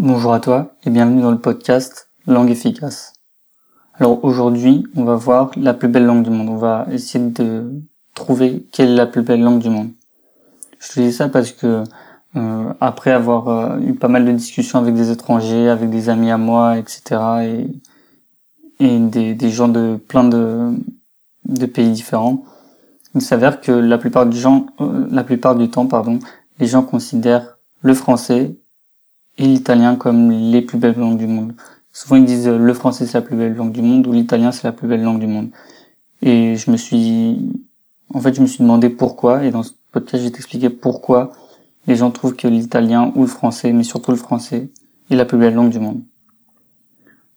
Bonjour à toi et bienvenue dans le podcast Langue efficace. Alors aujourd'hui, on va voir la plus belle langue du monde. On va essayer de trouver quelle est la plus belle langue du monde. Je te dis ça parce que euh, après avoir euh, eu pas mal de discussions avec des étrangers, avec des amis à moi, etc. et, et des, des gens de plein de, de pays différents, il s'avère que la plupart du gens, euh, la plupart du temps, pardon, les gens considèrent le français et l'italien comme les plus belles langues du monde. Souvent ils disent le français c'est la plus belle langue du monde ou l'italien c'est la plus belle langue du monde. Et je me suis, en fait je me suis demandé pourquoi et dans ce podcast je vais t'expliquer pourquoi les gens trouvent que l'italien ou le français, mais surtout le français, est la plus belle langue du monde.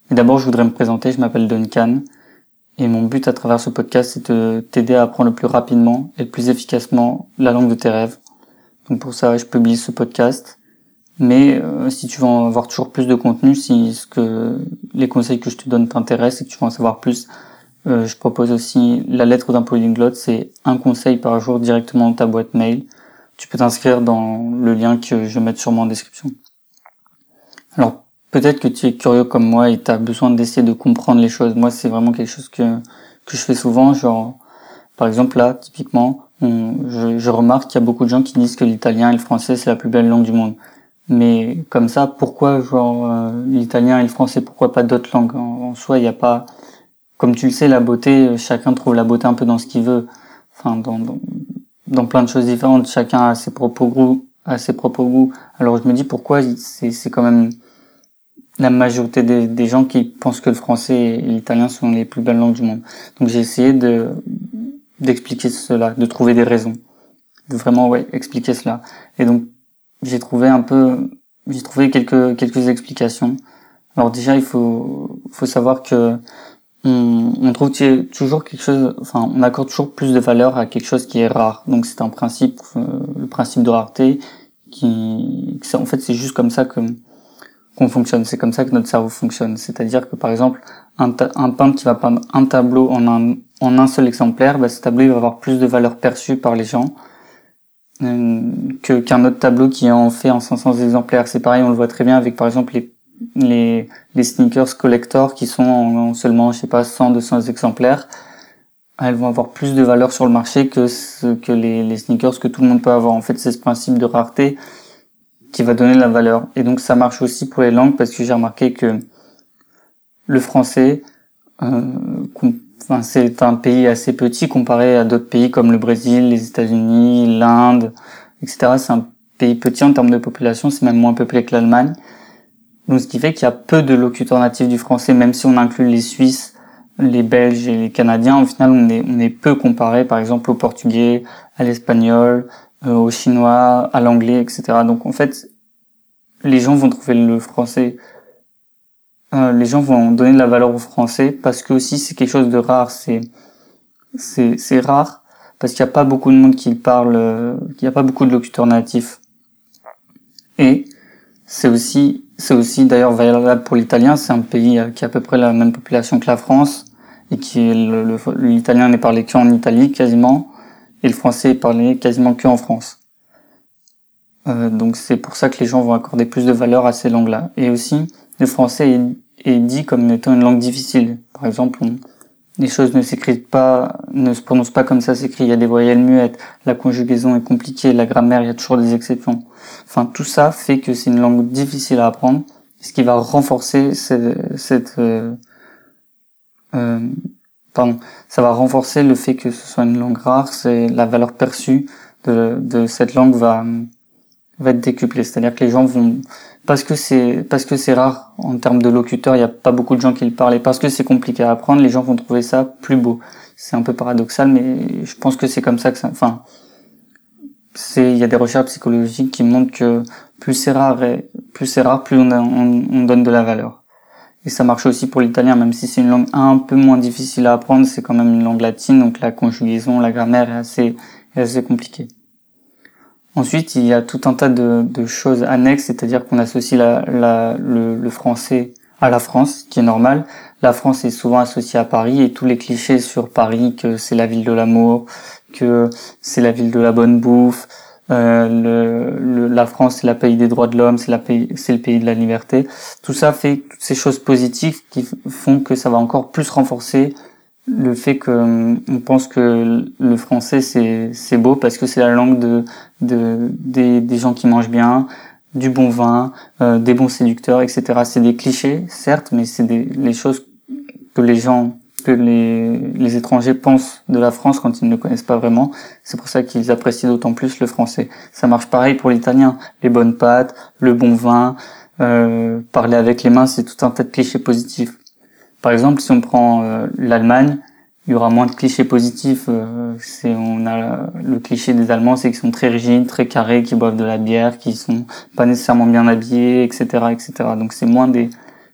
Et d'abord je voudrais me présenter, je m'appelle Duncan et mon but à travers ce podcast c'est de t'aider à apprendre le plus rapidement et le plus efficacement la langue de tes rêves. Donc pour ça je publie ce podcast mais euh, si tu veux en avoir toujours plus de contenu, si ce que les conseils que je te donne t'intéressent et que tu veux en savoir plus, euh, je propose aussi la lettre d'un polyglotte. C'est un conseil par jour directement dans ta boîte mail. Tu peux t'inscrire dans le lien que je vais mettre sûrement en description. Alors peut-être que tu es curieux comme moi et tu as besoin d'essayer de comprendre les choses. Moi, c'est vraiment quelque chose que que je fais souvent. Genre, par exemple là, typiquement, je, je remarque qu'il y a beaucoup de gens qui disent que l'italien et le français c'est la plus belle langue du monde. Mais comme ça, pourquoi genre euh, l'italien et le français, pourquoi pas d'autres langues en, soi, il n'y a pas, comme tu le sais, la beauté, chacun trouve la beauté un peu dans ce qu'il veut, enfin dans, dans, plein de choses différentes. Chacun a ses propres goûts, a ses propres goûts. Alors je me dis pourquoi c'est c'est quand même la majorité des, des, gens qui pensent que le français et l'italien sont les plus belles langues du monde. Donc j'ai essayé de d'expliquer cela, de trouver des raisons, de vraiment ouais expliquer cela. Et donc j'ai trouvé un peu, j'ai trouvé quelques quelques explications. Alors déjà, il faut faut savoir que on, on trouve toujours quelque chose, enfin, on accorde toujours plus de valeur à quelque chose qui est rare. Donc c'est un principe, euh, le principe de rareté, qui, en fait, c'est juste comme ça que qu'on fonctionne. C'est comme ça que notre cerveau fonctionne. C'est-à-dire que par exemple, un, un peintre qui va peindre un tableau en un en un seul exemplaire, bah, ce tableau il va avoir plus de valeur perçue par les gens que qu'un autre tableau qui en fait en 500 exemplaires. C'est pareil, on le voit très bien avec par exemple les les, les sneakers collector qui sont en, seulement je sais pas 100 200 exemplaires. Elles vont avoir plus de valeur sur le marché que ce, que les, les sneakers que tout le monde peut avoir. En fait, c'est ce principe de rareté qui va donner la valeur. Et donc ça marche aussi pour les langues parce que j'ai remarqué que le français euh, Enfin, c'est un pays assez petit comparé à d'autres pays comme le Brésil, les États-Unis, l'Inde, etc. C'est un pays petit en termes de population, c'est même moins peuplé que l'Allemagne. Donc, ce qui fait qu'il y a peu de locuteurs natifs du français, même si on inclut les Suisses, les Belges et les Canadiens. Au final, on est, on est peu comparé, par exemple, au portugais, à l'espagnol, euh, au chinois, à l'anglais, etc. Donc, en fait, les gens vont trouver le français euh, les gens vont donner de la valeur au français parce que aussi c'est quelque chose de rare. C'est c'est rare parce qu'il n'y a pas beaucoup de monde qui parle, euh, qu'il n'y a pas beaucoup de locuteurs natifs. Et c'est aussi c'est aussi d'ailleurs valable pour l'italien. C'est un pays euh, qui a à peu près la même population que la France et qui l'italien n'est parlé qu'en Italie quasiment et le français est parlé quasiment que en France. Euh, donc c'est pour ça que les gens vont accorder plus de valeur à ces langues-là. Et aussi, le français est, dit comme étant une langue difficile. Par exemple, les choses ne s'écrivent pas, ne se prononcent pas comme ça s'écrit. Il y a des voyelles muettes, la conjugaison est compliquée, la grammaire, il y a toujours des exceptions. Enfin, tout ça fait que c'est une langue difficile à apprendre, ce qui va renforcer cette, cette euh, euh, pardon, ça va renforcer le fait que ce soit une langue rare. C'est la valeur perçue de, de cette langue va va être décuplée. C'est-à-dire que les gens vont parce que c'est parce que c'est rare en termes de locuteurs, il n'y a pas beaucoup de gens qui le parlent et parce que c'est compliqué à apprendre, les gens vont trouver ça plus beau. C'est un peu paradoxal, mais je pense que c'est comme ça que ça. Enfin, c'est il y a des recherches psychologiques qui montrent que plus c'est rare et plus c'est rare, plus on, on, donne de la valeur. Et ça marche aussi pour l'italien, même si c'est une langue un peu moins difficile à apprendre, c'est quand même une langue latine, donc la conjugaison, la grammaire est assez est assez compliquée. Ensuite, il y a tout un tas de, de choses annexes, c'est-à-dire qu'on associe la, la, le, le, français à la France, qui est normal. La France est souvent associée à Paris et tous les clichés sur Paris, que c'est la ville de l'amour, que c'est la ville de la bonne bouffe, euh, le, la France c'est le pays des droits de l'homme, c'est le pays de la liberté. Tout ça fait toutes ces choses positives qui font que ça va encore plus renforcer le fait que on pense que le français c'est c'est beau parce que c'est la langue de, de des, des gens qui mangent bien, du bon vin, euh, des bons séducteurs, etc. C'est des clichés, certes, mais c'est des les choses que les gens que les, les étrangers pensent de la France quand ils ne connaissent pas vraiment. C'est pour ça qu'ils apprécient d'autant plus le français. Ça marche pareil pour l'italien. Les bonnes pâtes, le bon vin, euh, parler avec les mains, c'est tout un tas de clichés positifs. Par exemple, si on prend euh, l'Allemagne, il y aura moins de clichés positifs. Euh, c'est on a le cliché des Allemands, c'est qu'ils sont très rigides, très carrés, qui boivent de la bière, qui sont pas nécessairement bien habillés, etc., etc. Donc c'est moins des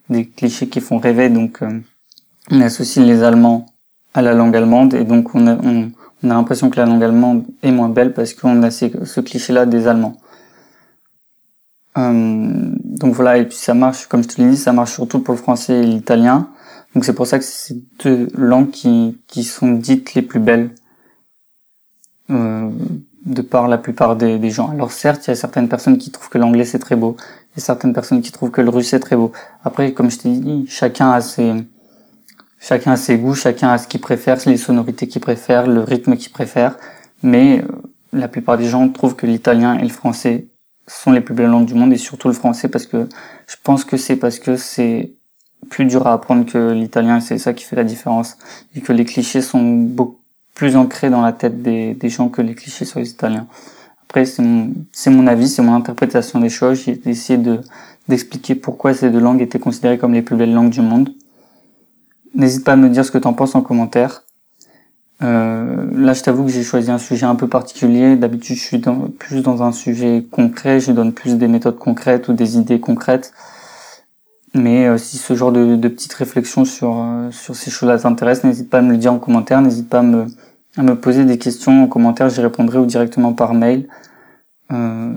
des clichés qui font rêver. Donc euh, on associe les Allemands à la langue allemande et donc on a, on, a l'impression que la langue allemande est moins belle parce qu'on a ce cliché-là des Allemands. Euh, donc voilà, et puis ça marche, comme je te l'ai dit, ça marche surtout pour le français et l'italien. Donc c'est pour ça que c'est deux langues qui, qui sont dites les plus belles euh, de par la plupart des, gens. Alors certes, il y a certaines personnes qui trouvent que l'anglais c'est très beau, et certaines personnes qui trouvent que le russe est très beau. Après, comme je t'ai dit, chacun a ses chacun a ses goûts, chacun a ce qu'il préfère, les sonorités qu'il préfère, le rythme qu'il préfère. Mais euh, la plupart des gens trouvent que l'italien et le français sont les plus belles langues du monde et surtout le français parce que je pense que c'est parce que c'est plus dur à apprendre que l'italien c'est ça qui fait la différence et que les clichés sont beaucoup plus ancrés dans la tête des, des gens que les clichés sur les italiens. Après c'est mon, mon avis, c'est mon interprétation des choses, j'ai essayé de d'expliquer pourquoi ces deux langues étaient considérées comme les plus belles langues du monde. N'hésite pas à me dire ce que tu en penses en commentaire. Euh, là, je t'avoue que j'ai choisi un sujet un peu particulier. D'habitude, je suis dans, plus dans un sujet concret. Je donne plus des méthodes concrètes ou des idées concrètes. Mais euh, si ce genre de, de petites réflexions sur euh, sur ces choses-là t'intéressent, n'hésite pas à me le dire en commentaire. N'hésite pas à me à me poser des questions en commentaire. J'y répondrai ou directement par mail. Euh,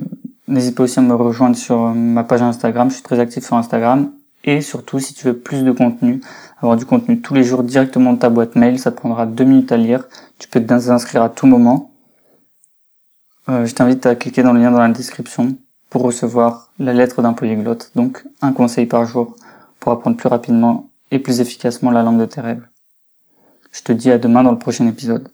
n'hésite pas aussi à me rejoindre sur ma page Instagram. Je suis très actif sur Instagram. Et surtout, si tu veux plus de contenu, avoir du contenu tous les jours directement dans ta boîte mail, ça te prendra deux minutes à lire. Tu peux t'inscrire à tout moment. Euh, je t'invite à cliquer dans le lien dans la description pour recevoir la lettre d'un polyglotte, donc un conseil par jour pour apprendre plus rapidement et plus efficacement la langue de tes rêves. Je te dis à demain dans le prochain épisode.